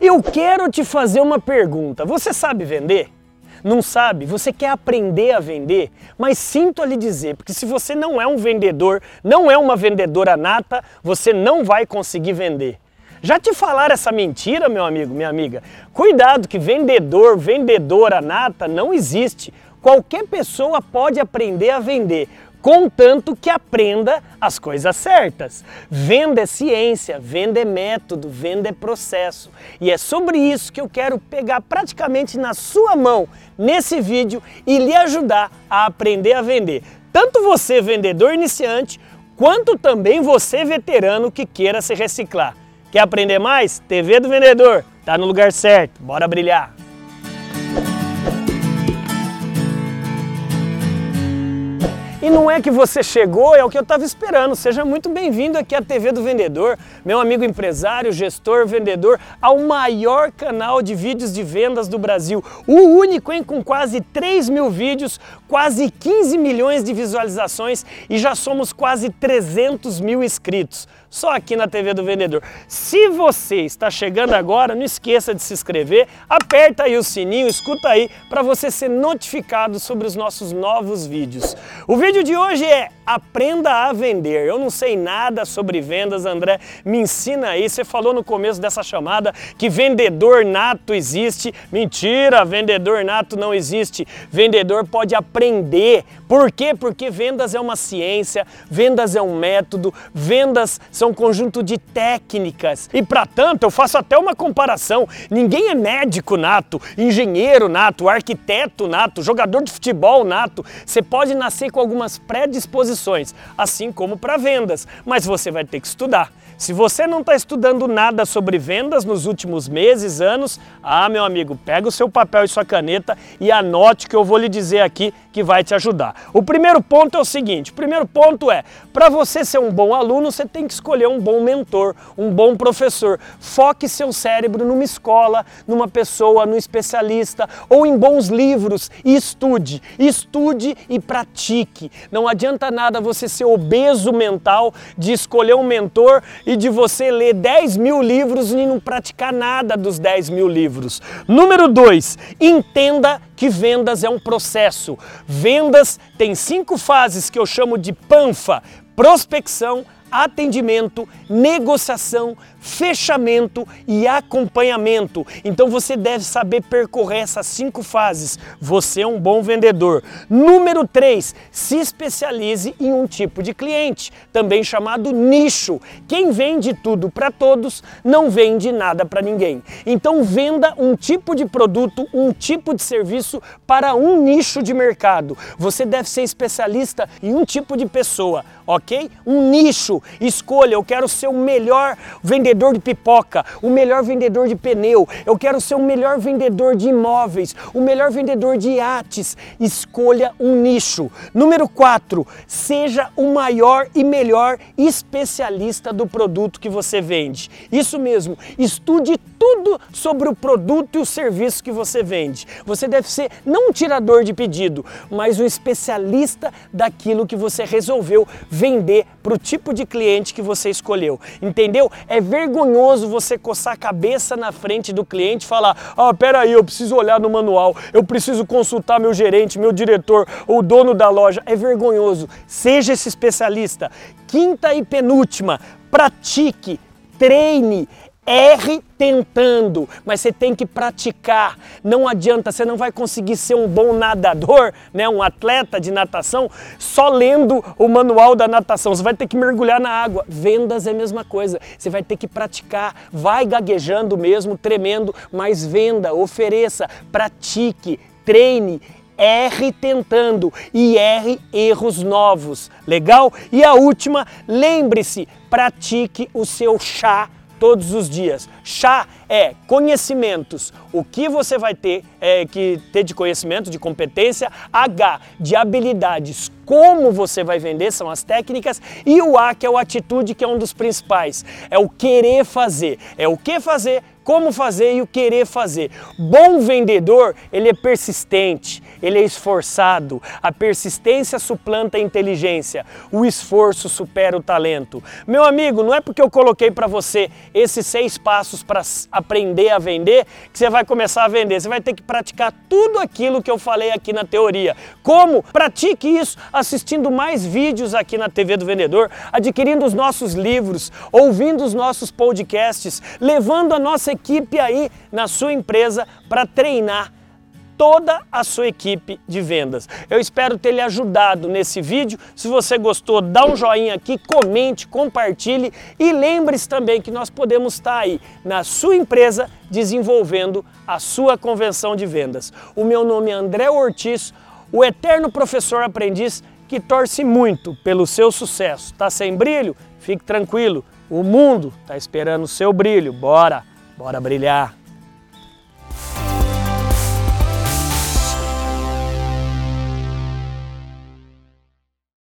Eu quero te fazer uma pergunta. Você sabe vender? Não sabe? Você quer aprender a vender? Mas sinto a lhe dizer, porque se você não é um vendedor, não é uma vendedora nata, você não vai conseguir vender. Já te falaram essa mentira, meu amigo, minha amiga? Cuidado que vendedor, vendedora nata não existe. Qualquer pessoa pode aprender a vender contanto que aprenda as coisas certas. Venda é ciência, venda é método, venda é processo. E é sobre isso que eu quero pegar praticamente na sua mão nesse vídeo e lhe ajudar a aprender a vender. Tanto você, vendedor iniciante, quanto também você, veterano que queira se reciclar. Quer aprender mais? TV do Vendedor, tá no lugar certo. Bora brilhar! E não é que você chegou, é o que eu estava esperando. Seja muito bem-vindo aqui à TV do Vendedor, meu amigo empresário, gestor, vendedor, ao maior canal de vídeos de vendas do Brasil. O único, hein? Com quase 3 mil vídeos, quase 15 milhões de visualizações e já somos quase 300 mil inscritos só aqui na TV do Vendedor. Se você está chegando agora, não esqueça de se inscrever, aperta aí o sininho, escuta aí para você ser notificado sobre os nossos novos vídeos. O vídeo de hoje é Aprenda a Vender. Eu não sei nada sobre vendas, André, me ensina aí. Você falou no começo dessa chamada que vendedor nato existe. Mentira, vendedor nato não existe. Vendedor pode aprender. Por quê? Porque vendas é uma ciência, vendas é um método, vendas são um conjunto de técnicas. E para tanto, eu faço até uma comparação. Ninguém é médico nato, engenheiro nato, arquiteto nato, jogador de futebol nato. Você pode nascer com algumas predisposições, assim como para vendas, mas você vai ter que estudar. Se você não está estudando nada sobre vendas nos últimos meses, anos, ah, meu amigo, pega o seu papel e sua caneta e anote que eu vou lhe dizer aqui que vai te ajudar. O primeiro ponto é o seguinte: o primeiro ponto é, para você ser um bom aluno, você tem que escolher um bom mentor, um bom professor. Foque seu cérebro numa escola, numa pessoa, num especialista ou em bons livros e estude. Estude e pratique. Não adianta nada você ser obeso mental de escolher um mentor e de você ler 10 mil livros e não praticar nada dos 10 mil livros. Número 2, entenda que vendas é um processo. Vendas tem cinco fases que eu chamo de PANFA: prospecção, atendimento, negociação, fechamento e acompanhamento. Então você deve saber percorrer essas cinco fases. Você é um bom vendedor. Número 3, se especialize em um tipo de cliente, também chamado nicho. Quem vende tudo para todos não vende nada para ninguém. Então venda um tipo de produto, um tipo de serviço para um nicho de mercado. Você deve ser especialista em um tipo de pessoa, ok? Um nicho. Escolha, eu quero ser o melhor vendedor de pipoca, o melhor vendedor de pneu, eu quero ser o melhor vendedor de imóveis, o melhor vendedor de iates. Escolha um nicho. Número 4, seja o maior e melhor especialista do produto que você vende. Isso mesmo, estude tudo sobre o produto e o serviço que você vende. Você deve ser não um tirador de pedido, mas um especialista daquilo que você resolveu vender para o tipo de cliente que você escolheu. Entendeu? É ver vergonhoso você coçar a cabeça na frente do cliente e falar: ah, peraí, eu preciso olhar no manual, eu preciso consultar meu gerente, meu diretor, o dono da loja. É vergonhoso. Seja esse especialista. Quinta e penúltima, pratique, treine, Erre tentando, mas você tem que praticar. Não adianta, você não vai conseguir ser um bom nadador, né, um atleta de natação, só lendo o manual da natação. Você vai ter que mergulhar na água. Vendas é a mesma coisa. Você vai ter que praticar. Vai gaguejando mesmo, tremendo, mas venda, ofereça, pratique, treine, erre tentando e erre erros novos. Legal? E a última, lembre-se, pratique o seu chá todos os dias. Chá é conhecimentos. O que você vai ter é, que ter de conhecimento, de competência. H, de habilidades. Como você vai vender, são as técnicas. E o A, que é o atitude, que é um dos principais. É o querer fazer. É o que fazer, como fazer e o querer fazer. Bom vendedor, ele é persistente, ele é esforçado. A persistência suplanta a inteligência, o esforço supera o talento. Meu amigo, não é porque eu coloquei para você esses seis passos para aprender a vender que você vai começar a vender. Você vai ter que praticar tudo aquilo que eu falei aqui na teoria. Como? Pratique isso assistindo mais vídeos aqui na TV do Vendedor, adquirindo os nossos livros, ouvindo os nossos podcasts, levando a nossa equipe aí na sua empresa para treinar toda a sua equipe de vendas. Eu espero ter lhe ajudado nesse vídeo. Se você gostou, dá um joinha aqui, comente, compartilhe e lembre-se também que nós podemos estar aí na sua empresa desenvolvendo a sua convenção de vendas. O meu nome é André Ortiz, o eterno professor aprendiz que torce muito pelo seu sucesso. Tá sem brilho? Fique tranquilo, o mundo está esperando o seu brilho. Bora, bora brilhar.